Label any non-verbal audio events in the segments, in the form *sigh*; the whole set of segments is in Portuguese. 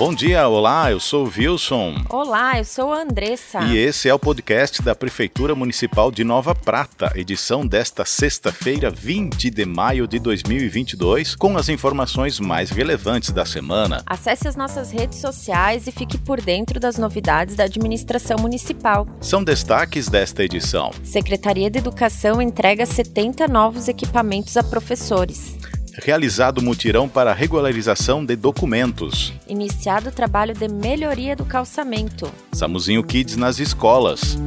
Bom dia, olá, eu sou o Wilson. Olá, eu sou a Andressa. E esse é o podcast da Prefeitura Municipal de Nova Prata, edição desta sexta-feira, 20 de maio de 2022, com as informações mais relevantes da semana. Acesse as nossas redes sociais e fique por dentro das novidades da administração municipal. São destaques desta edição. Secretaria de Educação entrega 70 novos equipamentos a professores. Realizado mutirão para regularização de documentos. Iniciado o trabalho de melhoria do calçamento. Samuzinho Kids nas escolas.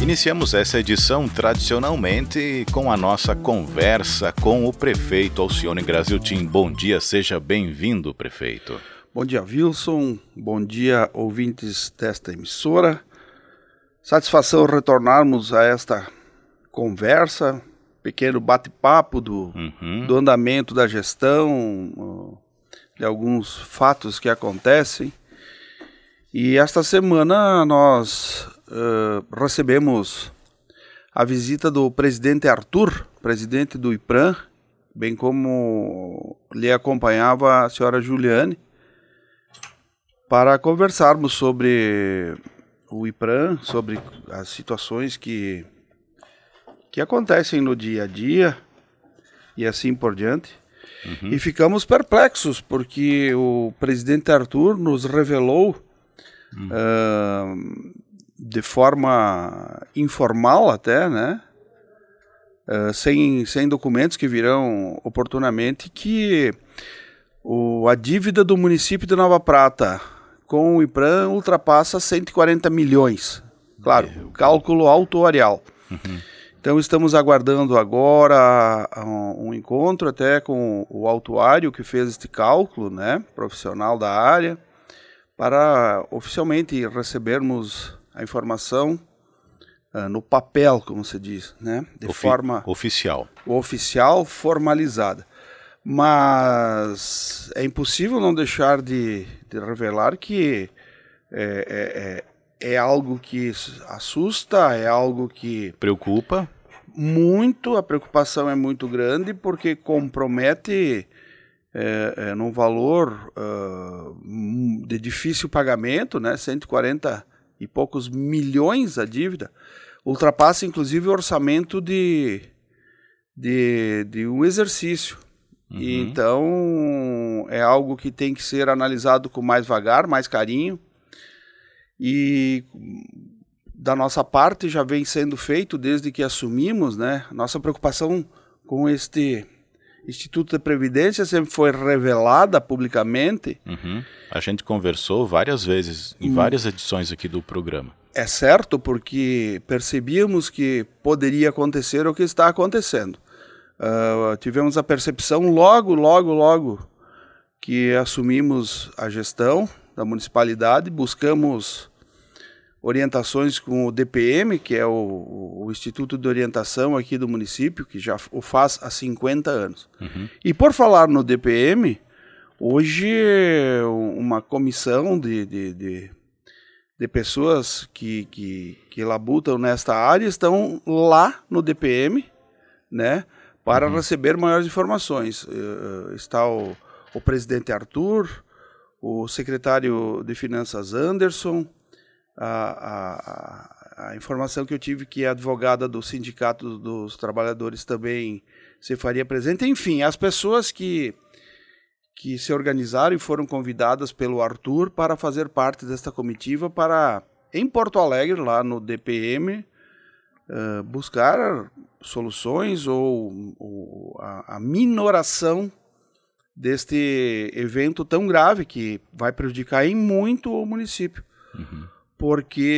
Iniciamos essa edição tradicionalmente com a nossa conversa com o prefeito Alcione Graziltin. Bom dia, seja bem-vindo, prefeito. Bom dia, Wilson. Bom dia, ouvintes desta emissora. Satisfação retornarmos a esta conversa, pequeno bate-papo do, uhum. do andamento da gestão, de alguns fatos que acontecem. E esta semana nós uh, recebemos a visita do presidente Arthur, presidente do IPRAM, bem como lhe acompanhava a senhora Juliane, para conversarmos sobre o IPRAM, sobre as situações que que acontecem no dia a dia e assim por diante. Uhum. E ficamos perplexos, porque o presidente Arthur nos revelou uhum. uh, de forma informal até, né? Uh, sem, sem documentos que virão oportunamente, que o, a dívida do município de Nova Prata com o IPRAM ultrapassa 140 milhões. Claro, cálculo autuarial. Uhum. Então estamos aguardando agora um, um encontro até com o autuário que fez este cálculo, né, profissional da área, para oficialmente recebermos a informação uh, no papel, como se diz, né, de Ofi forma oficial, oficial formalizada. Mas é impossível não deixar de, de revelar que é, é, é, é algo que assusta, é algo que preocupa muito, a preocupação é muito grande porque compromete é, é, num valor uh, de difícil pagamento, né, 140 e poucos milhões a dívida, ultrapassa inclusive o orçamento de, de, de um exercício. Uhum. então é algo que tem que ser analisado com mais vagar, mais carinho. E da nossa parte já vem sendo feito desde que assumimos, né? Nossa preocupação com este Instituto de Previdência sempre foi revelada publicamente. Uhum. A gente conversou várias vezes, em hum. várias edições aqui do programa. É certo, porque percebíamos que poderia acontecer o que está acontecendo. Uh, tivemos a percepção logo, logo, logo que assumimos a gestão da municipalidade, buscamos orientações com o DPM, que é o, o, Instituto de Orientação aqui do município, que já o faz há 50 anos. Uhum. E por falar no DPM, hoje uma comissão de, de, de, de pessoas que, que, que labutam nesta área estão lá no DPM, né, para uhum. receber maiores informações. Uh, está o, o presidente Arthur, o secretário de Finanças Anderson, a, a, a, informação que eu tive que a advogada do Sindicato dos Trabalhadores também se faria presente. Enfim, as pessoas que, que se organizaram e foram convidadas pelo Arthur para fazer parte desta comitiva para, em Porto Alegre, lá no DPM, uh, buscar soluções ou, ou a, a minoração deste evento tão grave que vai prejudicar em muito o município. Uhum porque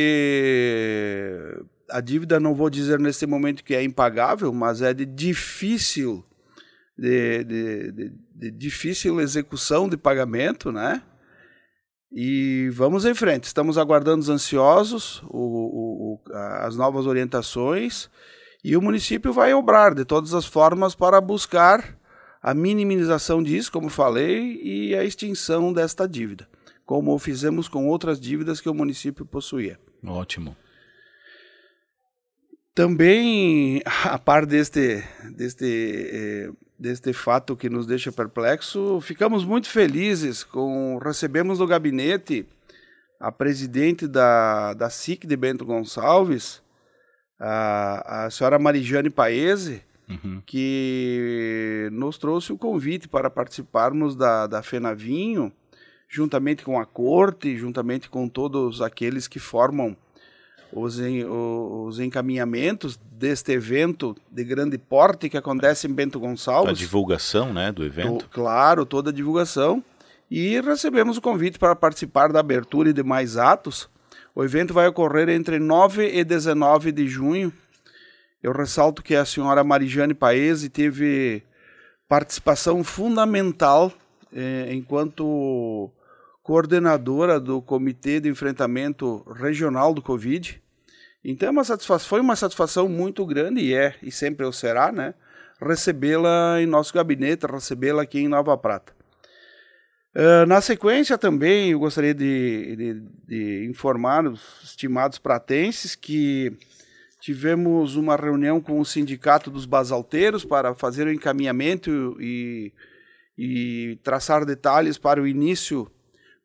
a dívida não vou dizer nesse momento que é impagável, mas é de difícil de, de, de, de difícil execução de pagamento, né? E vamos em frente. Estamos aguardando ansiosos o, o, as novas orientações e o município vai obrar de todas as formas para buscar a minimização disso, como falei, e a extinção desta dívida como fizemos com outras dívidas que o município possuía. Ótimo. Também, a par deste, deste eh, deste fato que nos deixa perplexo, ficamos muito felizes com recebemos no gabinete a presidente da, da SIC de Bento Gonçalves, a, a senhora Marijane Paese, uhum. que nos trouxe o convite para participarmos da, da FENAVINHO, juntamente com a corte, juntamente com todos aqueles que formam os, en, os encaminhamentos deste evento de grande porte que acontece em Bento Gonçalves. A divulgação né, do evento. To, claro, toda a divulgação. E recebemos o convite para participar da abertura e demais atos. O evento vai ocorrer entre 9 e 19 de junho. Eu ressalto que a senhora Marijane Paese teve participação fundamental eh, enquanto coordenadora do Comitê de Enfrentamento Regional do Covid. Então é uma foi uma satisfação muito grande e é, e sempre o será, né? Recebê-la em nosso gabinete, recebê-la aqui em Nova Prata. Uh, na sequência também eu gostaria de, de, de, informar os estimados pratenses que tivemos uma reunião com o Sindicato dos Basalteiros para fazer o encaminhamento e, e traçar detalhes para o início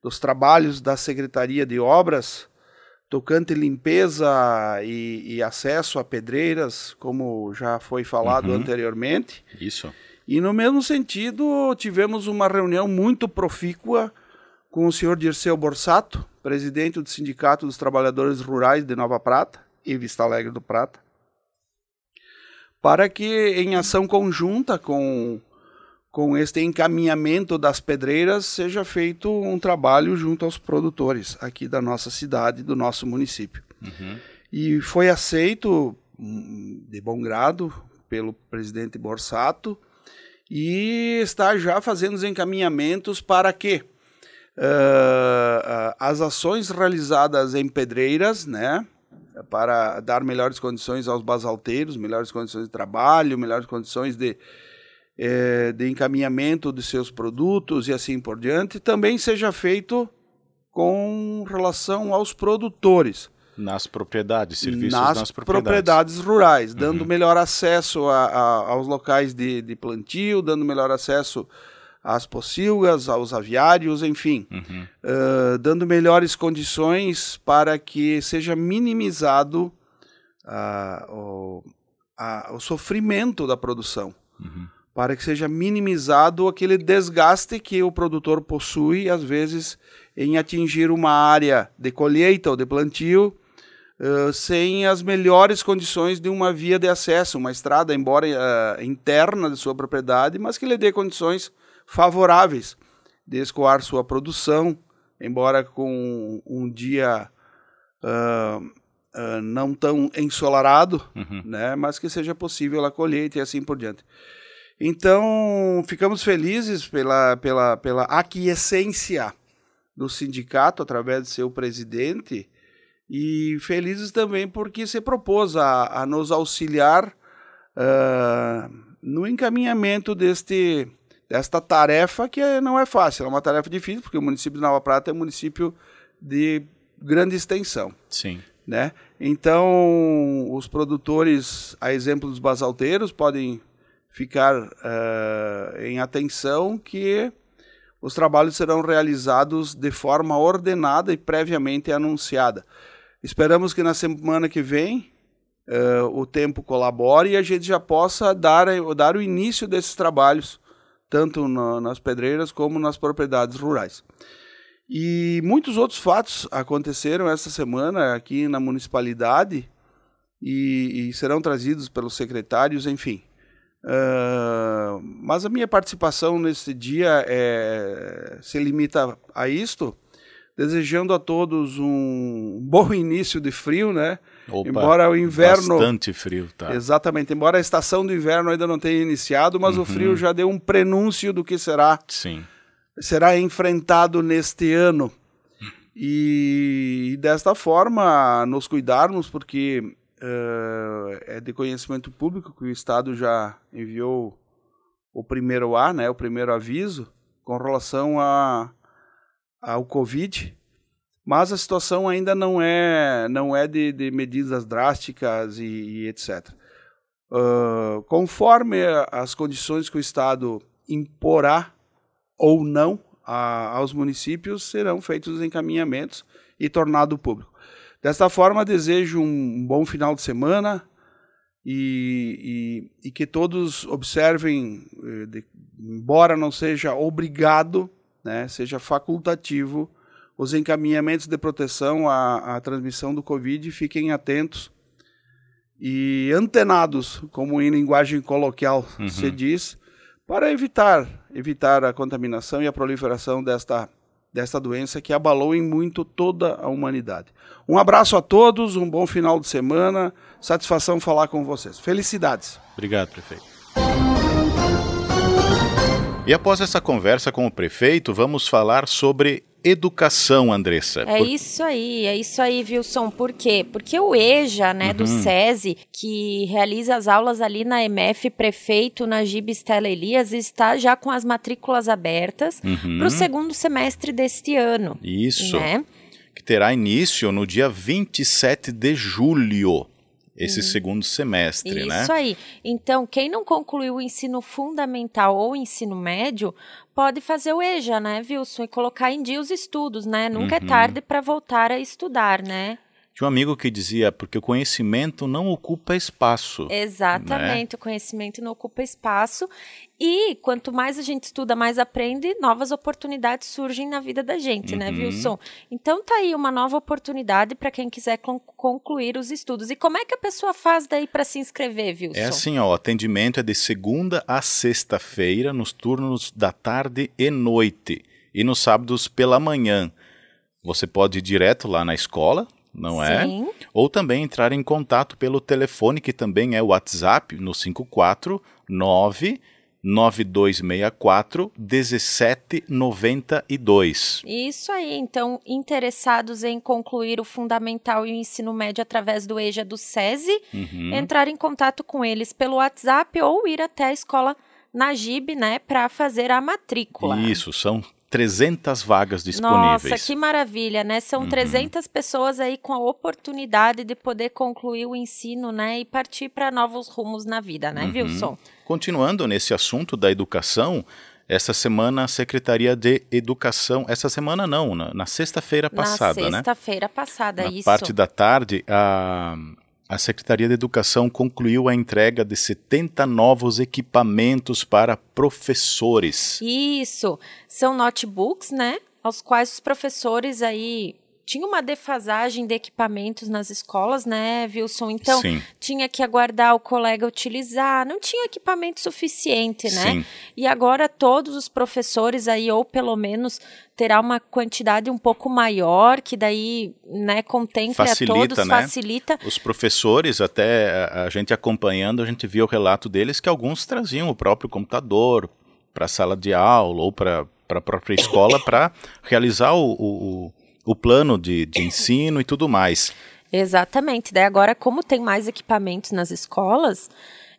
dos trabalhos da Secretaria de Obras, tocante limpeza e, e acesso a pedreiras, como já foi falado uhum. anteriormente. Isso. E no mesmo sentido, tivemos uma reunião muito profícua com o senhor Dirceu Borsato, presidente do Sindicato dos Trabalhadores Rurais de Nova Prata e Vista Alegre do Prata, para que, em ação conjunta com com este encaminhamento das pedreiras seja feito um trabalho junto aos produtores aqui da nossa cidade, do nosso município. Uhum. E foi aceito hum, de bom grado pelo presidente Borsato e está já fazendo os encaminhamentos para que uh, as ações realizadas em pedreiras, né, para dar melhores condições aos basalteiros, melhores condições de trabalho, melhores condições de é, de encaminhamento de seus produtos e assim por diante, também seja feito com relação aos produtores. Nas propriedades, serviços nas, nas propriedades. propriedades rurais, uhum. dando melhor acesso a, a, aos locais de, de, plantio, dando melhor acesso às pocilgas, aos aviários, enfim, uhum. uh, dando melhores condições para que seja minimizado uh, o, o sofrimento da produção. Uhum para que seja minimizado aquele desgaste que o produtor possui, às vezes, em atingir uma área de colheita ou de plantio uh, sem as melhores condições de uma via de acesso, uma estrada, embora interna de sua propriedade, mas que lhe dê condições favoráveis de escoar sua produção, embora com um dia uh, não tão ensolarado, uhum. né, mas que seja possível a colheita e assim por diante. Então, ficamos felizes pela, pela, pela aquiescência do sindicato através de seu presidente e felizes também porque se propôs a, a nos auxiliar uh, no encaminhamento deste, desta tarefa que não é fácil, é uma tarefa difícil porque o município de Nova Prata é um município de grande extensão. Sim. Né? Então, os produtores, a exemplo dos basalteiros, podem ficar uh, em atenção que os trabalhos serão realizados de forma ordenada e previamente anunciada. Esperamos que na semana que vem uh, o tempo colabore e a gente já possa dar, dar o início desses trabalhos, tanto na, nas pedreiras como nas propriedades rurais. E muitos outros fatos aconteceram essa semana aqui na municipalidade e, e serão trazidos pelos secretários, enfim. Uh, mas a minha participação nesse dia é, se limita a isto, desejando a todos um bom *laughs* início de frio, né? Opa, embora o inverno bastante frio, tá? Exatamente, embora a estação do inverno ainda não tenha iniciado, mas uhum. o frio já deu um prenúncio do que será. Sim. Será enfrentado neste ano. E, e desta forma nos cuidarmos, porque uh, é de conhecimento público que o Estado já enviou o primeiro A, né, o primeiro aviso, com relação a, ao Covid, mas a situação ainda não é, não é de, de medidas drásticas e, e etc. uh, conforme as condições que o Estado imporá ou não a, aos municípios, serão feitos os encaminhamentos e tornado público. Desta forma, desejo um bom final de semana e, e, e que todos observem, eh, de, embora não seja obrigado, né, seja facultativo, os encaminhamentos de proteção à, à transmissão do Covid, fiquem atentos e antenados, como em linguagem coloquial uhum. se diz, para evitar, evitar a contaminação e a proliferação desta, desta doença que abalou em muito toda a humanidade. Um abraço a todos, um bom final de semana, satisfação falar com vocês. Felicidades. Obrigado, prefeito. E após essa conversa com o prefeito, vamos falar sobre educação, Andressa. É Por... isso aí, é isso aí, Wilson. Por quê? Porque o EJA, né, uhum. do SESI, que realiza as aulas ali na MF Prefeito, na GIB Estela Elias, está já com as matrículas abertas uhum. para o segundo semestre deste ano. Isso. Né? Que terá início no dia 27 de julho esse uhum. segundo semestre, Isso né? Isso aí. Então, quem não concluiu o ensino fundamental ou ensino médio, pode fazer o EJA, né, Wilson? E colocar em dia os estudos, né? Nunca é uhum. é tarde para voltar a estudar, né? Tinha um amigo que dizia, porque o conhecimento não ocupa espaço. Exatamente, né? o conhecimento não ocupa espaço. E quanto mais a gente estuda, mais aprende, novas oportunidades surgem na vida da gente, né, uhum. né, Wilson? Então tá aí uma nova oportunidade para quem quiser concluir os estudos. E como é que a pessoa faz daí para se inscrever, Wilson? É assim, ó, o atendimento é de segunda a sexta-feira, nos turnos da tarde e noite. E nos sábados pela manhã. Você pode ir direto lá na escola, não é? Sim. é? Ou também entrar em contato pelo telefone, que também é o WhatsApp, no 549 9264 1792. Isso aí, então, interessados em concluir o fundamental e o ensino médio através do EJA do SESI, uhum. entrar em contato com eles pelo WhatsApp ou ir até a escola na GIB, né, para fazer a matrícula. Isso, são 300 vagas disponíveis. Nossa, que maravilha, né? São uhum. 300 pessoas aí com a oportunidade de poder concluir o ensino, né? E partir para novos rumos na vida, né, uhum. Wilson? Continuando nesse assunto da educação, essa semana a Secretaria de Educação, essa semana não, na, na sexta-feira passada, na né? sexta-feira passada, na isso. parte da tarde, a a Secretaria de Educação concluiu a entrega de 70 novos equipamentos para professores. Isso, são notebooks, né? Aos quais os professores aí tinha uma defasagem de equipamentos nas escolas, né, Wilson? Então, Sim. tinha que aguardar o colega utilizar, não tinha equipamento suficiente, né? Sim. E agora todos os professores aí, ou pelo menos terá uma quantidade um pouco maior, que daí, né, contemple facilita, a todos, né? facilita. Os professores, até a gente acompanhando, a gente viu o relato deles que alguns traziam o próprio computador para a sala de aula ou para a própria escola para realizar o, o o plano de, de ensino e tudo mais. Exatamente. Daí agora, como tem mais equipamentos nas escolas,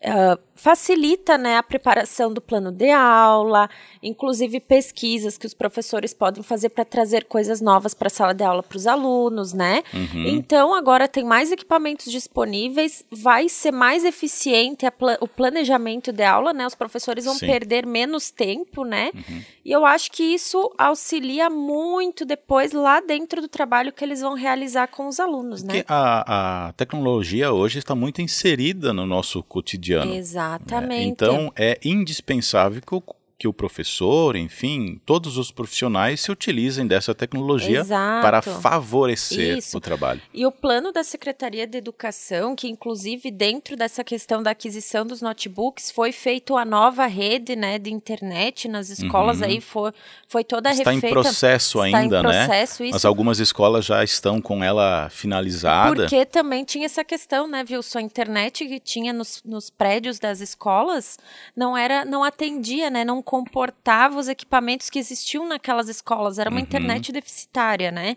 uh, facilita né, a preparação do plano de aula, inclusive pesquisas que os professores podem fazer para trazer coisas novas para a sala de aula para os alunos, né? Uhum. Então agora tem mais equipamentos disponíveis, vai ser mais eficiente pla o planejamento de aula, né? Os professores vão Sim. perder menos tempo, né? Uhum. E eu acho que isso auxilia muito depois lá dentro do trabalho que eles vão realizar com os alunos, Porque né? A, a tecnologia hoje está muito inserida no nosso cotidiano. Exato. Exatamente. Então é indispensável que o, que o professor, enfim, todos os profissionais se utilizem dessa tecnologia Exato. para favorecer Isso. o trabalho. E o plano da Secretaria de Educação, que inclusive dentro dessa questão da aquisição dos notebooks, foi feito a nova rede né, de internet nas escolas, uhum. aí foi, foi toda Está refeita. em processo ainda, Está em né? processo, né? Isso. Mas algumas escolas já estão com ela finalizada. Porque também tinha essa questão, né, Wilson? A internet que tinha nos, nos prédios das escolas não era, não atendia, né? Não comportava os equipamentos que existiam naquelas escolas. Era uma uhum. internet deficitária, né?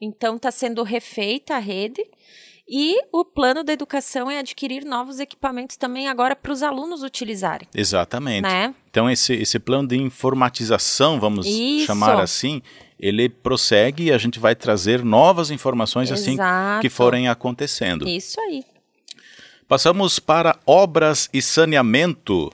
Então está sendo refeita a rede. E o plano da educação é adquirir novos equipamentos também agora para os alunos utilizarem. Exatamente. Né? Então, esse, esse plano de informatização, vamos Isso. chamar assim, ele prossegue e a gente vai trazer novas informações Exato. assim que forem acontecendo. Isso aí. Passamos para obras e saneamento.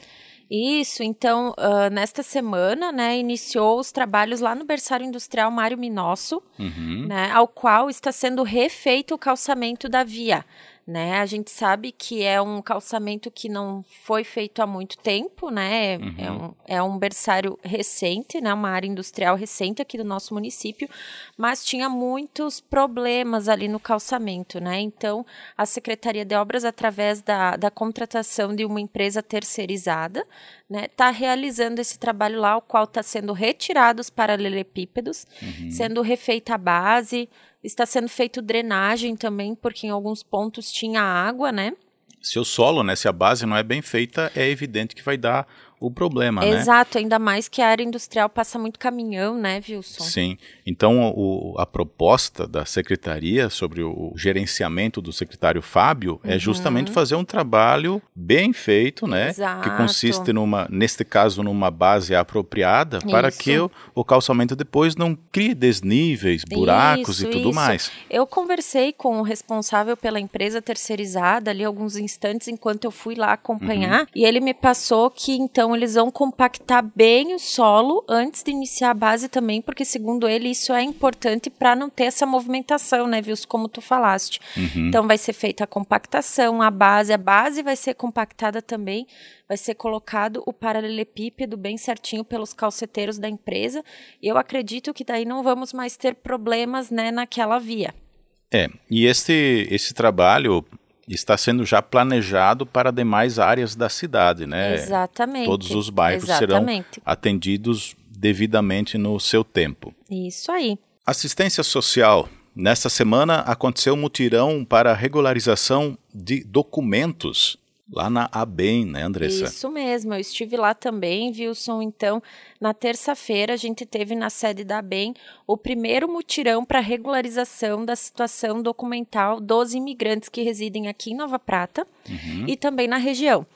Isso, então, uh, nesta semana, né, iniciou os trabalhos lá no berçário industrial Mário Minosso, uhum. né, ao qual está sendo refeito o calçamento da via né? A gente sabe que é um calçamento que não foi feito há muito tempo, né? É uhum. É, um, é um berçário recente, né? Uma área industrial recente aqui do nosso município, mas tinha muitos problemas ali no calçamento, né? Então, a Secretaria de Obras, através da, da contratação de uma empresa terceirizada, né, está realizando esse trabalho lá, o qual está sendo retirado os paralelepípedos, uhum. sendo refeita a base, Está sendo feito drenagem também, porque em alguns pontos tinha água, né? Se o solo, né, se a base não é bem feita, é evidente que vai dar o problema, Exato, né? Exato, ainda mais que a área industrial passa muito caminhão, né, Wilson? Sim. Então, o, a proposta da secretaria sobre o gerenciamento do secretário Fábio é uhum. é justamente fazer um trabalho bem feito, né? Exato. Que consiste numa, neste caso, numa base apropriada isso. para que o, o, calçamento depois não crie desníveis, buracos isso, e tudo isso. mais. Eu conversei com o responsável pela empresa terceirizada ali alguns instantes enquanto eu fui lá acompanhar uhum. e ele me passou que então então eles vão compactar bem o solo antes de iniciar a base também, porque segundo ele isso é importante para não ter essa movimentação, né, viu? Como tu falaste. Uhum. Então vai ser feita a compactação, a base, a base vai ser compactada também, vai ser colocado o paralelepípedo bem certinho pelos calceteiros da empresa. E eu acredito que daí não vamos mais ter problemas, né, naquela via. É, e este, esse trabalho está sendo já planejado para demais áreas da cidade, né? Exatamente. Todos os bairros Exatamente. serão atendidos devidamente no seu tempo. Isso aí. Assistência social. Nesta semana aconteceu um mutirão para regularização de documentos Lá na ABEM, né, Andressa? Isso mesmo, eu estive lá também, Wilson. Então, na terça-feira, a gente teve na sede da ABEM o primeiro mutirão para regularização da situação documental dos imigrantes que residem aqui em Nova Prata uhum. e também na região.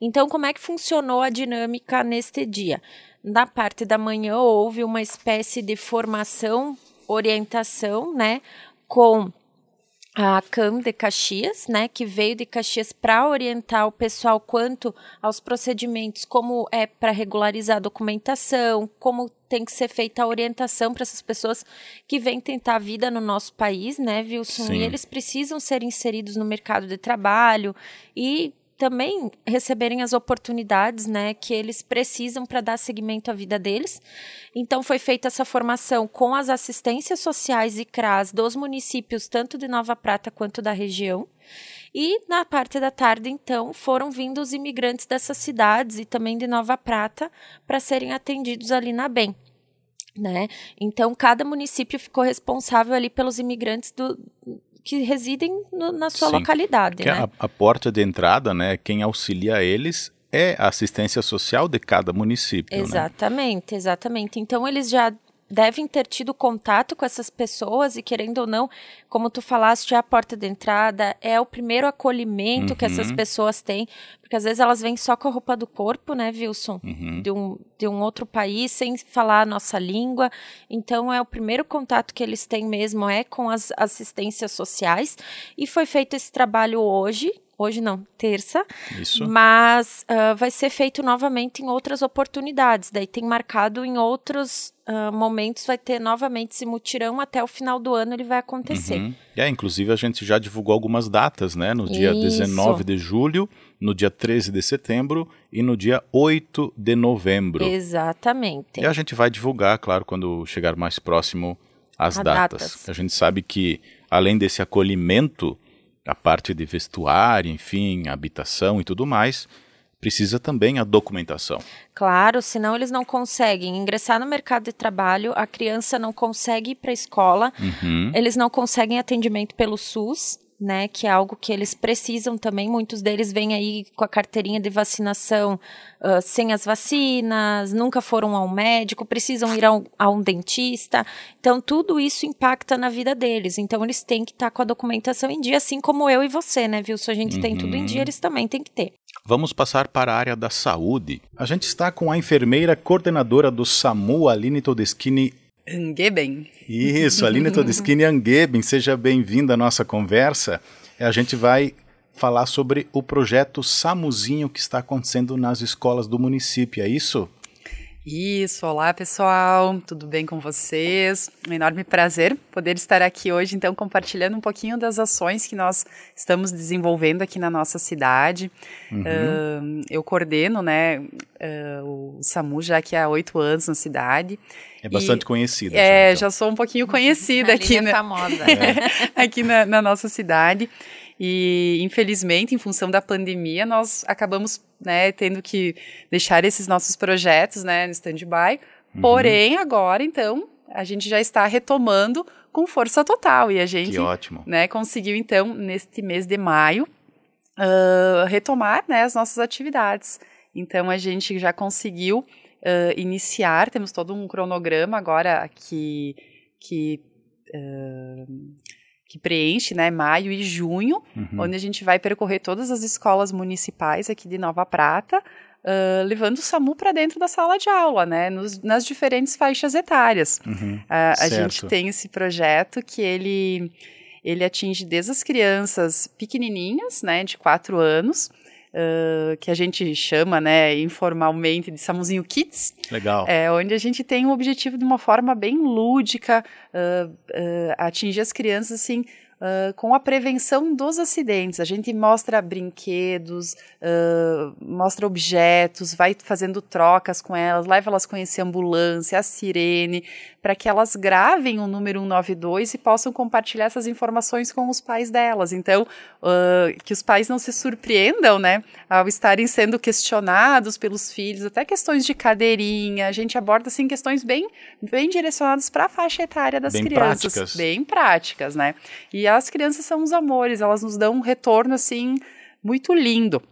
Então, como é que funcionou a dinâmica neste dia? Na parte da manhã, houve uma espécie de formação, orientação, né, com a CAM de Caxias, né, que veio de Caxias para orientar o pessoal quanto aos procedimentos, como é para regularizar a documentação, como tem que ser feita a orientação para essas pessoas que vêm tentar a vida no nosso país, né, Wilson? Sim. E eles precisam ser inseridos no mercado de trabalho e também receberem as oportunidades né, que eles precisam para dar seguimento à vida deles. Então, foi feita essa formação com as assistências sociais e CRAS dos municípios, tanto de Nova Prata quanto da região. E na parte da tarde, então, foram vindo os imigrantes dessas cidades e também de Nova Prata para serem atendidos ali na BEM. Né? Então, cada município ficou responsável ali pelos imigrantes do, que residem no, na sua Sim, localidade. Né? A, a, porta de entrada, né, quem auxilia eles é a assistência social de cada município. Né? Exatamente, né? exatamente. Então eles já devem ter tido contato com essas pessoas e querendo ou não, como tu falaste, é a porta de entrada, é o primeiro acolhimento uhum. que essas uhum. pessoas têm, porque às vezes elas vêm só com a roupa do corpo, né, Wilson? Uhum. De, um, de um outro país, sem falar a nossa língua. Então, é o primeiro contato que eles têm mesmo é com as assistências sociais. E foi feito esse trabalho hoje, hoje não, terça. Isso. Mas uh, vai ser feito novamente em outras oportunidades. Daí tem marcado em outros uh, momentos, vai ter novamente esse mutirão até o final do ano ele vai acontecer. Uhum. É, inclusive a gente já divulgou algumas datas, né? No dia Isso. 19 de julho, no dia 13 de setembro e no dia 8 de novembro. Exatamente. E a gente vai divulgar, claro, quando chegar mais próximo às datas. datas. A gente sabe que além desse acolhimento a parte de vestuário, enfim, habitação e tudo mais, precisa também a documentação. Claro, senão eles não conseguem ingressar no mercado de trabalho, a criança não consegue ir para a escola, uhum. eles não conseguem atendimento pelo SUS, né, que é algo que eles precisam também. Muitos deles vêm aí com a carteirinha de vacinação uh, sem as vacinas, nunca foram ao médico, precisam ir a um, a um, dentista. Então, tudo isso impacta na vida deles. Então, eles têm que estar tá com a documentação em dia, assim como eu e você, né, viu? Se a gente uhum. tem tudo em dia, uhum. eles também têm que ter. Vamos passar para a área da saúde. A gente está com a enfermeira coordenadora do SAMU, Aline Todeschini Angeben. Isso, Aline Todeschini Angeben, seja bem-vinda à nossa conversa. A gente vai falar sobre o projeto Samuzinho que está acontecendo nas escolas do município, é isso? Isso, olá pessoal, tudo bem com vocês? Um enorme prazer poder estar aqui hoje, então, compartilhando um pouquinho das ações que nós estamos desenvolvendo aqui na nossa cidade. Uhum. Uh, eu coordeno, né, uh, o SAMU já aqui há oito anos na cidade. É bastante e, conhecida. É, já, então. já sou um pouquinho conhecida aqui, é famosa. É, *laughs* aqui na, na nossa cidade. E, infelizmente, em função da pandemia, nós acabamos né, tendo que deixar esses nossos projetos né, no stand-by. Uhum. Porém, agora, então, a gente já está retomando com força total. E a gente né, conseguiu, então, neste mês de maio, uh, retomar né, as nossas atividades. Então, a gente já conseguiu uh, iniciar, temos todo um cronograma agora que. que uh, que preenche, né, maio e junho, uhum. onde a gente vai percorrer todas as escolas municipais aqui de Nova Prata, uh, levando o SAMU para dentro da sala de aula, né, nos, nas diferentes faixas etárias. Uhum. Uh, a gente tem esse projeto que ele ele atinge desde as crianças pequenininhas, né, de quatro anos, uh, que a gente chama, né, informalmente de Samuzinho Kids. Legal. É, onde a gente tem o objetivo de uma forma bem lúdica, uh, uh, atingir as crianças, assim, Uh, com a prevenção dos acidentes. A gente mostra brinquedos, uh, mostra objetos, vai fazendo trocas com elas, leva elas a conhecer a ambulância, a sirene, para que elas gravem o número 192 e possam compartilhar essas informações com os pais delas. Então, uh, que os pais não se surpreendam, né, ao estarem sendo questionados pelos filhos, até questões de cadeirinha. A gente aborda, assim, questões bem, bem direcionadas para a faixa etária das bem crianças. Práticas. Bem práticas, né? E as crianças são os amores, elas nos dão um retorno, assim, muito lindo.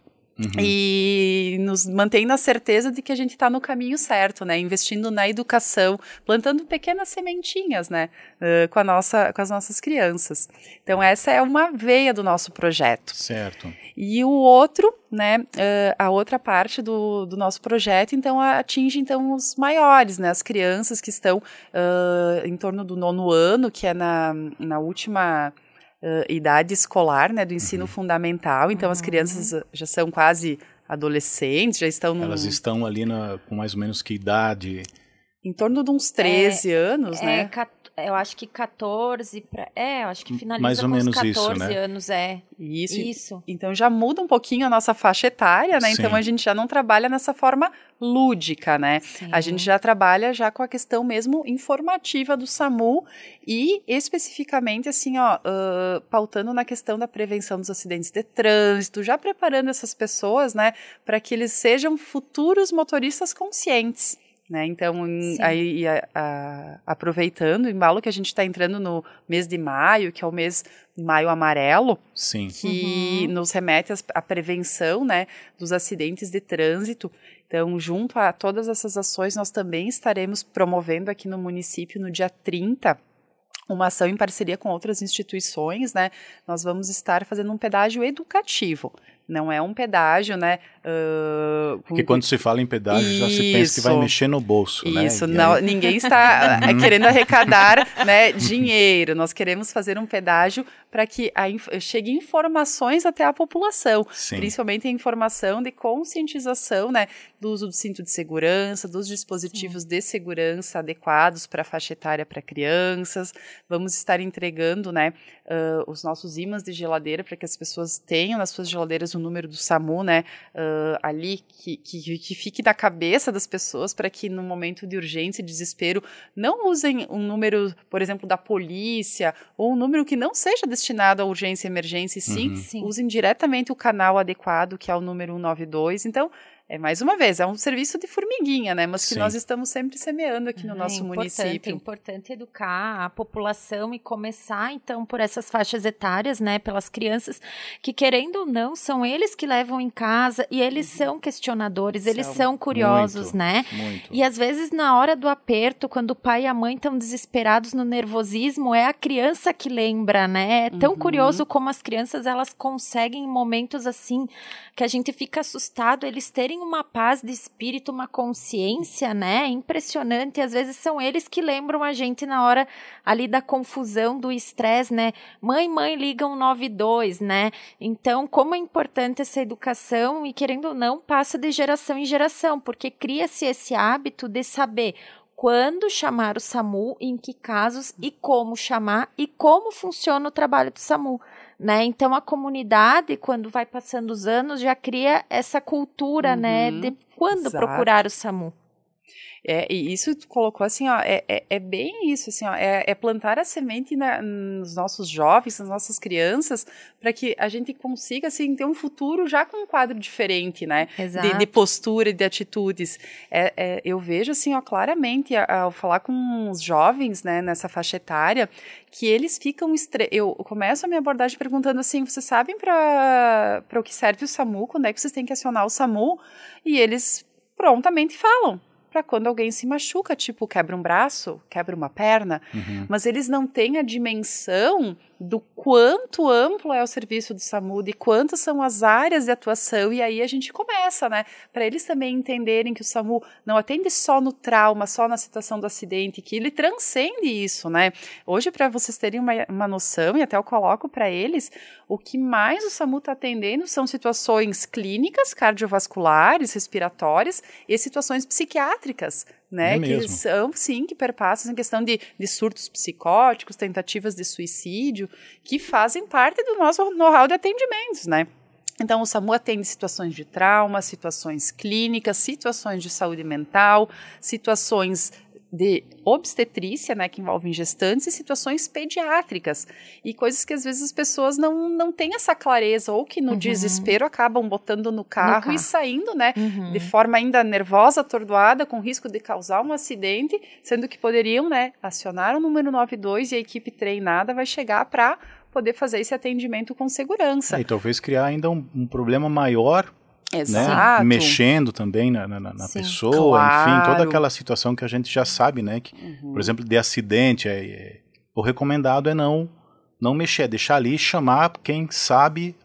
Uhum. E nos mantém na certeza de que a gente está no caminho certo, né? Investindo na educação, plantando pequenas sementinhas, né? Uh, com, a nossa, com as nossas crianças. Então, essa é uma veia do nosso projeto. Certo. E o outro, né? Uh, a outra parte do, do nosso projeto, então, atinge então os maiores, né? As crianças que estão uh, em torno do nono ano, que é na, na última uh, idade escolar, né, do ensino uhum. fundamental. Então, uhum. as crianças já são quase adolescentes, já estão num... Elas estão ali na, com mais ou menos que idade? Em torno de uns 13 é, anos, é, né? Eu acho que 14 para é, eu acho que finaliza Mais ou com menos 14 isso, né? anos, é. Isso. Isso. Então já muda um pouquinho a nossa faixa etária, né? Então, Sim. Então a gente já não trabalha nessa forma lúdica, né? Sim. A gente já trabalha já com a questão mesmo informativa do SAMU e especificamente assim, ó, uh, pautando na questão da prevenção dos acidentes de trânsito, já preparando essas pessoas, né, para que eles sejam futuros motoristas conscientes. Né? Então, aí, a, a, aproveitando o embalo que a gente está entrando no mês de maio, que é o mês maio amarelo, Sim. que uhum. nos remete à prevenção né, dos acidentes de trânsito. Então, junto a todas essas ações, nós também estaremos promovendo aqui no município no dia 30 uma ação em parceria com outras instituições, né? Nós vamos estar fazendo um pedágio educativo não é um pedágio, né? Uh, Porque quando se fala em pedágio, Isso. já se pensa que vai mexer no bolso, Isso. né? Isso, aí... ninguém está eh, querendo arrecadar *laughs* né, dinheiro. Nós queremos fazer um pedágio para que a, chegue informações até a população, Sim. principalmente a informação de conscientização, né, do uso do cinto de segurança, dos dispositivos Sim. de segurança adequados para a faixa etária para crianças. Vamos estar entregando, né, uh, os nossos ímãs de geladeira para que as pessoas tenham nas suas geladeiras o número do SAMU, né, uh, ali que, que, que fique na cabeça das pessoas para que no momento de urgência e desespero não usem um número, por exemplo, da polícia ou um número que não seja destinado à urgência e emergência, e sim, uhum. sim, usem diretamente o canal adequado, que é o número 192. Então, é mais uma vez, é um serviço de formiguinha, né? Mas que Sim. nós estamos sempre semeando aqui no é nosso município. É importante educar a população e começar, então, por essas faixas etárias, né? Pelas crianças que, querendo ou não, são eles que levam em casa e eles uhum. são questionadores, são. eles são curiosos, muito, né? Muito. E às vezes, na hora do aperto, quando o pai e a mãe estão desesperados no nervosismo, é a criança que lembra, né? É tão uhum. curioso como as crianças elas conseguem em momentos assim que a gente fica assustado eles terem uma paz de espírito, uma consciência, né? Impressionante. Às vezes são eles que lembram a gente na hora ali da confusão, do estresse, né? Mãe, mãe, ligam 92, né? Então, como é importante essa educação e querendo ou não, passa de geração em geração, porque cria-se esse hábito de saber quando chamar o SAMU, em que casos e como chamar e como funciona o trabalho do SAMU. Né? Então a comunidade, quando vai passando os anos, já cria essa cultura, né, Uhum, de quando exato. procurar o SAMU. É, e isso tu colocou assim, ó, é, é, é bem isso, assim, ó, é, é plantar a semente na- nos nossos jovens, nas nossas crianças, para que a gente consiga, assim, ter um futuro já com um quadro diferente, né? Exato. De, de postura e de atitudes. É, é, eu vejo, assim, ó, claramente, ao falar com os jovens, né, nessa faixa etária, que eles ficam... Estre... Eu começo a minha abordagem perguntando assim, vocês sabem para o que serve o SAMU? Quando é que vocês têm que acionar o SAMU? E eles prontamente falam para quando alguém se machuca, tipo quebra um braço, quebra uma perna, Uhum. mas eles não têm a dimensão do quanto amplo é o serviço do SAMU, de quantas são as áreas de atuação, e aí a gente começa, né, para eles também entenderem que o SAMU não atende só no trauma, só na situação do acidente, que ele transcende isso, né. Hoje, para vocês terem uma, uma noção, e até eu coloco para eles, o que mais o SAMU está atendendo são situações clínicas, cardiovasculares, respiratórias e situações psiquiátricas, né? É que mesmo? são, sim, que perpassam em questão de, de surtos psicóticos, tentativas de suicídio, que fazem parte do nosso know-how de atendimentos, né? Então, o SAMU atende situações de trauma, situações clínicas, situações de saúde mental, situações de obstetrícia, né, que envolvem gestantes, e situações pediátricas. E coisas que às vezes as pessoas não, não têm essa clareza, ou que no Uhum. desespero acabam botando no carro, carro. e saindo, né, Uhum. de forma ainda nervosa, atordoada, com risco de causar um acidente, sendo que poderiam, né, acionar o número 92 e a equipe treinada vai chegar para poder fazer esse atendimento com segurança. É, e talvez criar ainda um, um problema maior, né? Exato. Mexendo também na, na- na Sim. pessoa, enfim, toda Claro. aquela situação que a gente já sabe, né? Que, Uhum. Por exemplo, de acidente, é, é- o recomendado é não, não mexer, deixar ali e chamar quem sabe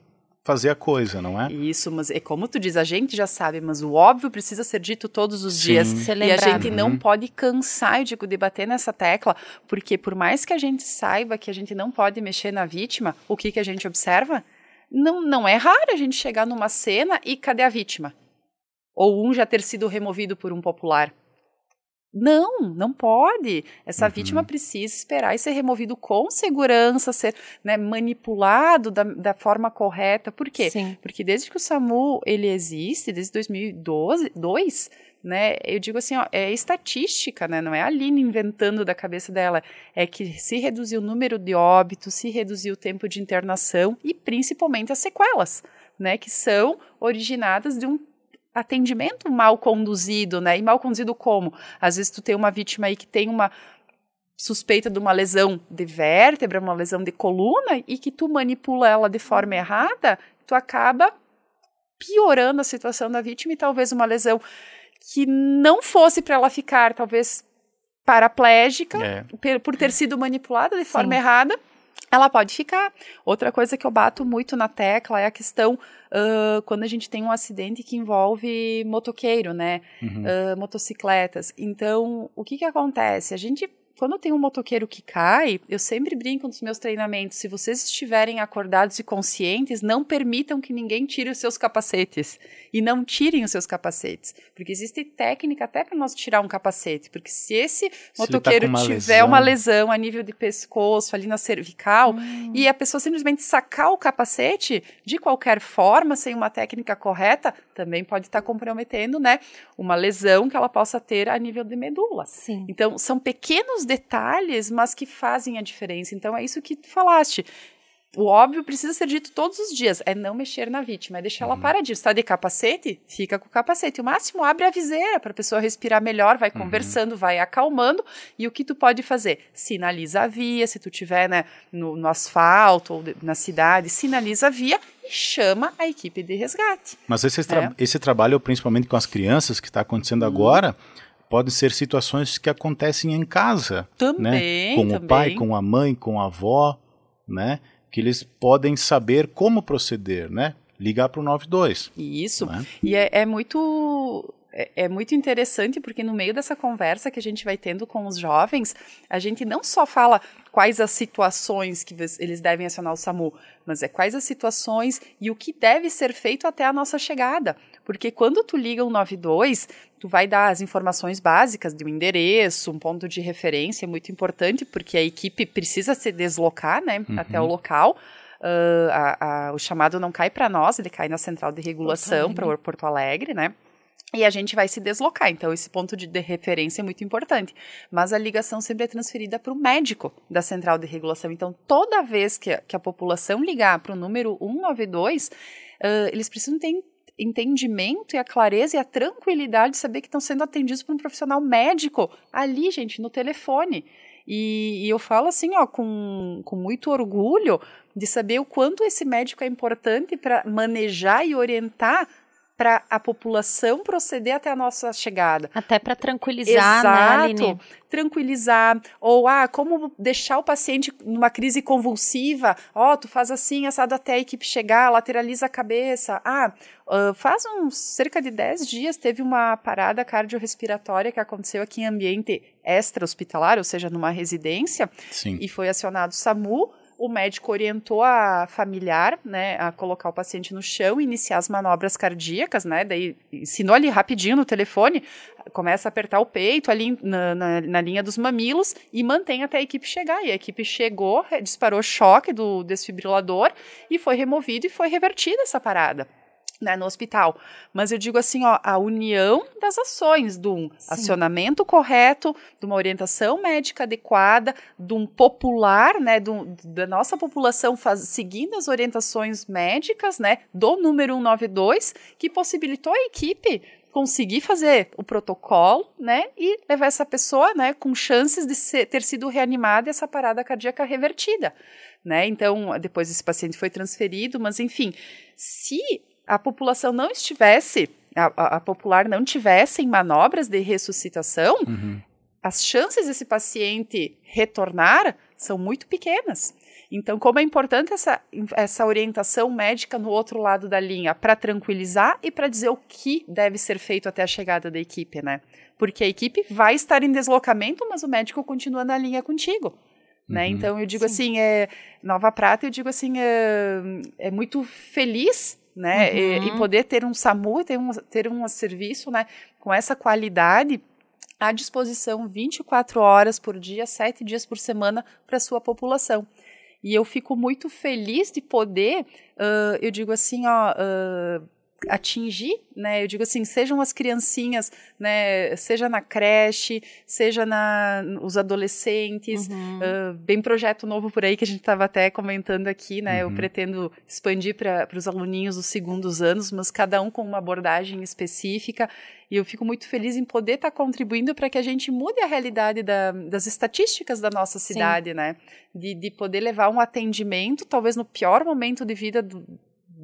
fazer a coisa, não é? Isso, mas é como tu diz, a gente já sabe, mas o óbvio precisa ser dito todos os Sim. dias. Ser E a gente Uhum. não pode cansar, eu digo, de bater nessa tecla, porque por mais que a gente saiba que a gente não pode mexer na vítima, o que, que a gente observa? Não, não é raro a gente chegar numa cena e cadê a vítima? Ou um já ter sido removido por um popular. Não, não pode. Essa Uhum. vítima precisa esperar e ser removido com segurança, ser né, manipulado da, da forma correta. Por quê? Sim. Porque desde que o SAMU ele existe, desde 2012, dois, né, eu digo assim, ó, é estatística, né, não é a Aline inventando da cabeça dela, é que se reduziu o número de óbitos, se reduziu o tempo de internação e principalmente as sequelas, né, que são originadas de um atendimento mal conduzido, né, e mal conduzido como? Às vezes tu tem uma vítima aí que tem uma suspeita de uma lesão de vértebra, uma lesão de coluna, e que tu manipula ela de forma errada, tu acaba piorando a situação da vítima e talvez uma lesão que não fosse para ela ficar, talvez paraplégica, É. per- por ter sido manipulada de Sim. forma errada, ela pode ficar. Outra coisa que eu bato muito na tecla é a questão ah, quando a gente tem um acidente que envolve motoqueiro, né? Uhum. ah, motocicletas. Então, o que que acontece? A gente quando tem um motoqueiro que cai, eu sempre brinco nos meus treinamentos, se vocês estiverem acordados e conscientes, não permitam que ninguém tire os seus capacetes. E não tirem os seus capacetes. Porque existe técnica até para nós tirar um capacete. Porque se esse ele tá motoqueiro com uma tiver lesão- uma lesão a nível de pescoço, ali na cervical, Hum. e a pessoa simplesmente sacar o capacete de qualquer forma, sem uma técnica correta, também pode estar comprometendo, né, uma lesão que ela possa ter a nível de medula. Sim. Então, são pequenos detalhes, mas que fazem a diferença. Então, é isso que tu falaste. O óbvio precisa ser dito todos os dias. É não mexer na vítima, é deixar ela paradinha. Se tá de capacete, fica com o capacete. O máximo, abre a viseira para a pessoa respirar melhor, vai conversando, vai acalmando. E o que tu pode fazer? Sinaliza a via, se tu tiver né, no, no asfalto ou de- na cidade, sinaliza a via e chama a equipe de resgate. Mas esse, tra- esse trabalho, principalmente com as crianças, que está acontecendo Uhum. agora, podem ser situações que acontecem em casa. Também, né? Com também. o pai, com a mãe, com a avó, né? Que eles podem saber como proceder, né? ligar para o 92. Isso. Né? E é, é muito é, é muito interessante porque no meio dessa conversa que a gente vai tendo com os jovens, a gente não só fala quais as situações que eles devem acionar o SAMU, mas é quais as situações e o que deve ser feito até a nossa chegada. Porque quando tu liga o 92, tu vai dar as informações básicas de um endereço, um ponto de referência, é muito importante, porque a equipe precisa se deslocar né, uhum. até o local. Uh, a, a, o chamado não cai para nós, ele cai na central de regulação para o Porto Alegre, né? e a gente vai se deslocar. Então, esse ponto de, de referência é muito importante. Mas a ligação sempre é transferida para o médico da central de regulação. Então, toda vez que a, que a população ligar para o número 192, uh, eles precisam ter entendimento e a clareza e a tranquilidade de saber que estão sendo atendidos por um profissional médico ali, gente, no telefone. E, e, eu falo assim, ó, com, com muito orgulho de saber o quanto esse médico é importante para manejar e orientar para a população proceder até a nossa chegada. Até para tranquilizar, né, Exato, né, tranquilizar, ou ah, como deixar o paciente numa crise convulsiva, ó, oh, tu faz assim, assado até a equipe chegar, lateraliza a cabeça, ah, uh, faz uns cerca de 10 dias teve uma parada cardiorrespiratória que aconteceu aqui em ambiente extra-hospitalar, ou seja, numa residência, Sim. e foi acionado o SAMU, o médico orientou a familiar, né, a colocar o paciente no chão, iniciar as manobras cardíacas, né, daí ensinou ali rapidinho no telefone, começa a apertar o peito ali na, na, na linha dos mamilos e mantém até a equipe chegar. E a equipe chegou, disparou choque do desfibrilador e foi removido e foi revertida essa parada né, no hospital. Mas eu digo assim, ó, a união das ações, de um Sim. acionamento correto, de uma orientação médica adequada, de um popular, né, do, da nossa população faz, seguindo as orientações médicas, né, do número 192, que possibilitou a equipe conseguir fazer o protocolo, né, e levar essa pessoa, né, com chances de ser, ter sido reanimada e essa parada cardíaca revertida, né, então depois esse paciente foi transferido, mas enfim, se a população não estivesse, a, a, a popular não tivesse em manobras de ressuscitação, uhum. as chances desse paciente retornar são muito pequenas. Então, como é importante essa, essa orientação médica no outro lado da linha para tranquilizar e para dizer o que deve ser feito até a chegada da equipe, né? Porque a equipe vai estar em deslocamento, mas o médico continua na linha contigo. Né? Uhum. Então eu digo Sim. assim, é, Nova Prata, eu digo assim, é, é muito feliz né? Uhum. E, e, poder ter um SAMU, ter um, ter um serviço né, com essa qualidade à disposição 24 horas por dia, 7 dias por semana para a sua população. E eu fico muito feliz de poder, uh, eu digo assim, ó, uh, atingir, né? Eu digo assim, sejam as criancinhas, né? Seja na creche, seja na os adolescentes, uhum. uh, bem projeto novo por aí que a gente estava até comentando aqui, né? Uhum. Eu pretendo expandir para os aluninhos dos segundos anos, mas cada um com uma abordagem específica. E eu fico muito feliz em poder estar tá contribuindo para que a gente mude a realidade da, das estatísticas da nossa cidade, Sim. né? De, de poder levar um atendimento, talvez no pior momento de vida do,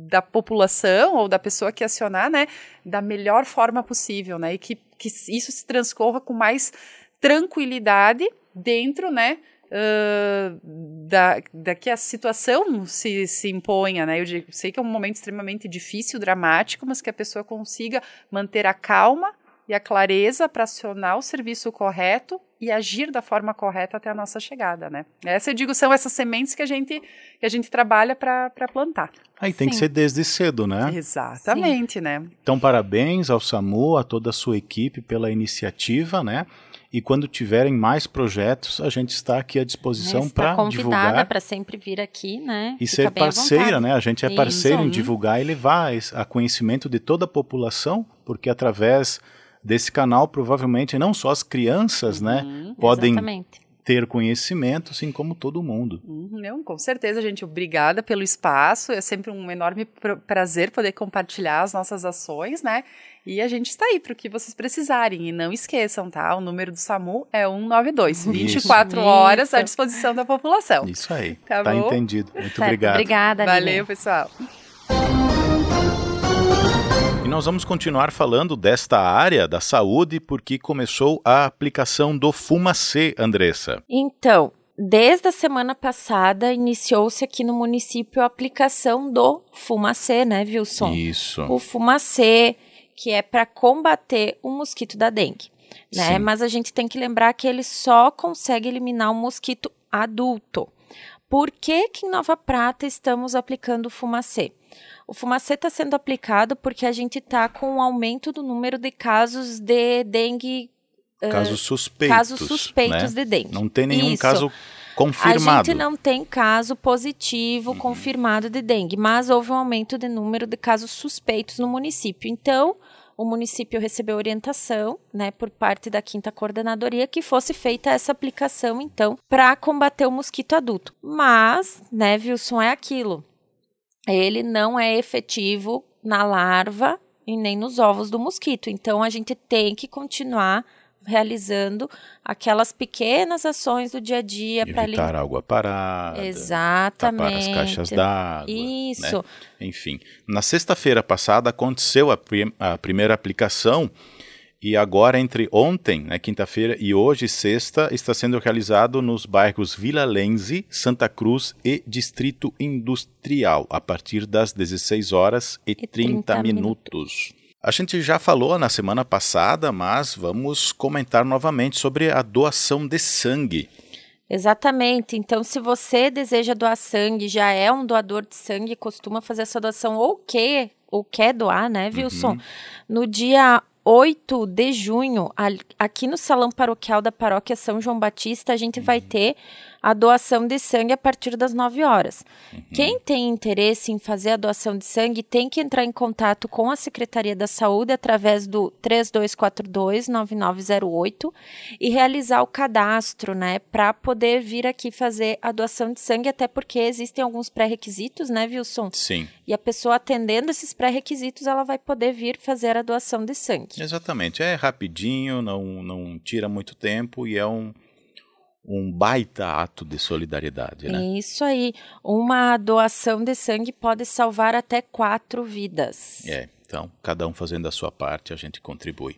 da população ou da pessoa que acionar, né, da melhor forma possível, né, e que, que isso se transcorra com mais tranquilidade dentro, né, uh, da, da que a situação se, se imponha, né, eu digo, sei que é um momento extremamente difícil, dramático, mas que a pessoa consiga manter a calma e a clareza para acionar o serviço correto e agir da forma correta até a nossa chegada, né? Essa eu digo são essas sementes que a gente que a gente trabalha para plantar. Aí tem Sim. que ser desde cedo, né? Exatamente, Sim. né? Então parabéns ao SAMU, a toda a sua equipe pela iniciativa, né? E quando tiverem mais projetos, a gente está aqui à disposição para divulgar. convidada para sempre vir aqui, né? E Fica ser parceira, né? A gente é parceiro em divulgar e levar a conhecimento de toda a população, porque através desse canal, provavelmente não só as crianças, né, uhum, né, podem exatamente. ter conhecimento, assim como todo mundo. Uhum, não, com certeza, gente. Obrigada pelo espaço. É sempre um enorme pr prazer poder compartilhar as nossas ações, né? E a gente está aí para o que vocês precisarem. E não esqueçam, tá? O número do SAMU é 192. 24 Isso. horas à disposição da população. Isso aí. Tá, tá entendido. Muito certo. obrigado. Obrigada. Valeu, pessoal nós vamos continuar falando desta área da saúde porque começou a aplicação do Fumacê, Andressa. Então, Desde a semana passada, iniciou-se aqui no município a aplicação do Fumacê, né, Wilson? Isso. O Fumacê, que é para combater o mosquito da dengue. Né? Mas a gente tem que lembrar que ele só consegue eliminar o mosquito adulto. Por que, que em Nova Prata estamos aplicando o Fumacê? O Fumacê está sendo aplicado porque a gente está com um aumento do número de casos de dengue Casos suspeitos. Casos suspeitos né? de dengue. Não tem nenhum Isso. caso confirmado. A gente não tem caso positivo Uhum. confirmado de dengue, mas houve um aumento de número de casos suspeitos no município. Então, o município recebeu orientação, né, por parte da quinta coordenadoria que fosse feita essa aplicação, então, para combater o mosquito adulto. Mas, né, Wilson, é aquilo. Ele não é efetivo na larva e nem nos ovos do mosquito. Então, a gente tem que continuar realizando aquelas pequenas ações do dia a dia para Evitar água parada. Exatamente. Tapar as caixas d'água. Isso. né? Enfim. Na sexta-feira passada aconteceu a, prim- a primeira aplicação e agora entre ontem, né, quinta-feira, e hoje, sexta, está sendo realizado nos bairros Vila Lenze, Santa Cruz e Distrito Industrial, a partir das 16 horas e, 30, 30 minutos. A gente já falou na semana passada, mas vamos comentar novamente sobre a doação de sangue. Exatamente. Então, se você deseja doar sangue, já é um doador de sangue, costuma fazer essa doação ou quer, ou quer doar, né, Wilson? No dia 8 de junho, aqui no Salão Paroquial da Paróquia São João Batista, a gente vai ter a doação de sangue a partir das 9 horas. Quem tem interesse em fazer a doação de sangue tem que entrar em contato com a Secretaria da Saúde através do 3242-9908 e realizar o cadastro, né, para poder vir aqui fazer a doação de sangue, até porque existem alguns pré-requisitos, né, Wilson? Sim, E a pessoa atendendo esses pré-requisitos, ela vai poder vir fazer a doação de sangue. exatamente. É rapidinho, não, não tira muito tempo e é um, um baita ato de solidariedade, né? Isso aí. Uma doação de sangue pode salvar até quatro vidas. É, então, cada um fazendo a sua parte, a gente contribui.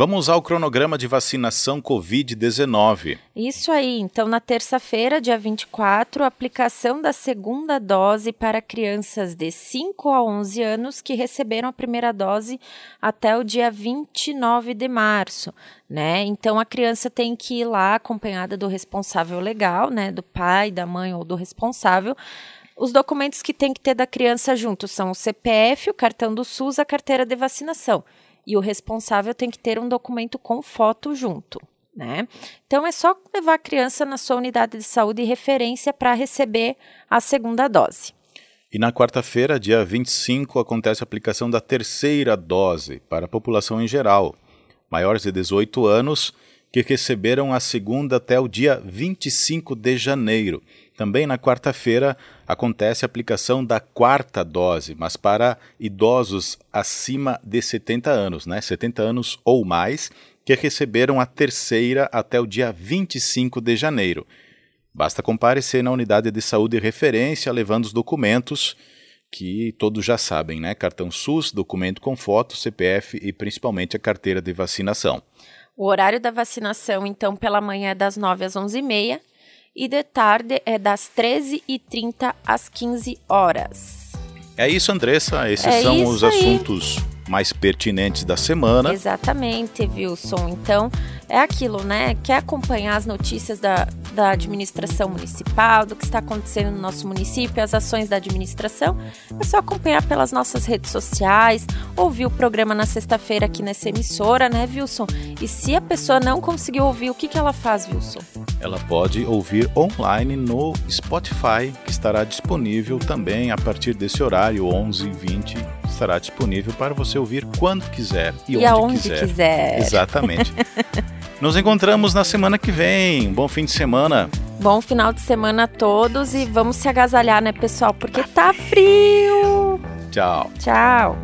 Vamos ao cronograma de vacinação Covid-19. Isso aí. Então, na terça-feira, dia 24, aplicação da segunda dose para crianças de 5 a 11 anos que receberam a primeira dose até o dia 29 de março, né? Então, a criança tem que ir lá acompanhada do responsável legal, né? Do pai, da mãe ou do responsável. Os documentos que tem que ter da criança junto são o CPF, o cartão do SUS, a carteira de vacinação. E o responsável tem que ter um documento com foto junto. Né? Então é só levar a criança na sua unidade de saúde e referência para receber a segunda dose. E na quarta-feira, dia 25, acontece a aplicação da terceira dose para a população em geral, maiores de 18 anos, que receberam a segunda até o dia 25 de janeiro. Também na quarta-feira acontece a aplicação da quarta dose, mas para idosos acima de 70 anos, né? 70 anos ou mais, que receberam a terceira até o dia 25 de janeiro. Basta comparecer na unidade de saúde referência levando os documentos que todos já sabem, né? Cartão SUS, documento com foto, CPF e principalmente a carteira de vacinação. O horário da vacinação, então, pela manhã é das 9 às 11h30 e de tarde é das 13h30 às 15 horas. É isso, Andressa. Esses É são os aí. assuntos mais pertinentes da semana. Exatamente, Wilson. Então, é aquilo, né? Quer acompanhar as notícias da, da administração municipal, do que está acontecendo no nosso município, as ações da administração? É só acompanhar pelas nossas redes sociais, ouvir o programa na sexta-feira aqui nessa emissora, né, Wilson? E se a pessoa não conseguiu ouvir, o que, que ela faz, Wilson? Ela pode ouvir online no Spotify, que estará disponível também a partir desse horário, 11h20, estará disponível para você ouvir quando quiser e, E, onde aonde quiser. quiser. Exatamente. *laughs* Nos encontramos na semana que vem. Bom fim de semana. Bom final de semana a todos e vamos se agasalhar, né, pessoal? Porque tá frio. Tchau. Tchau.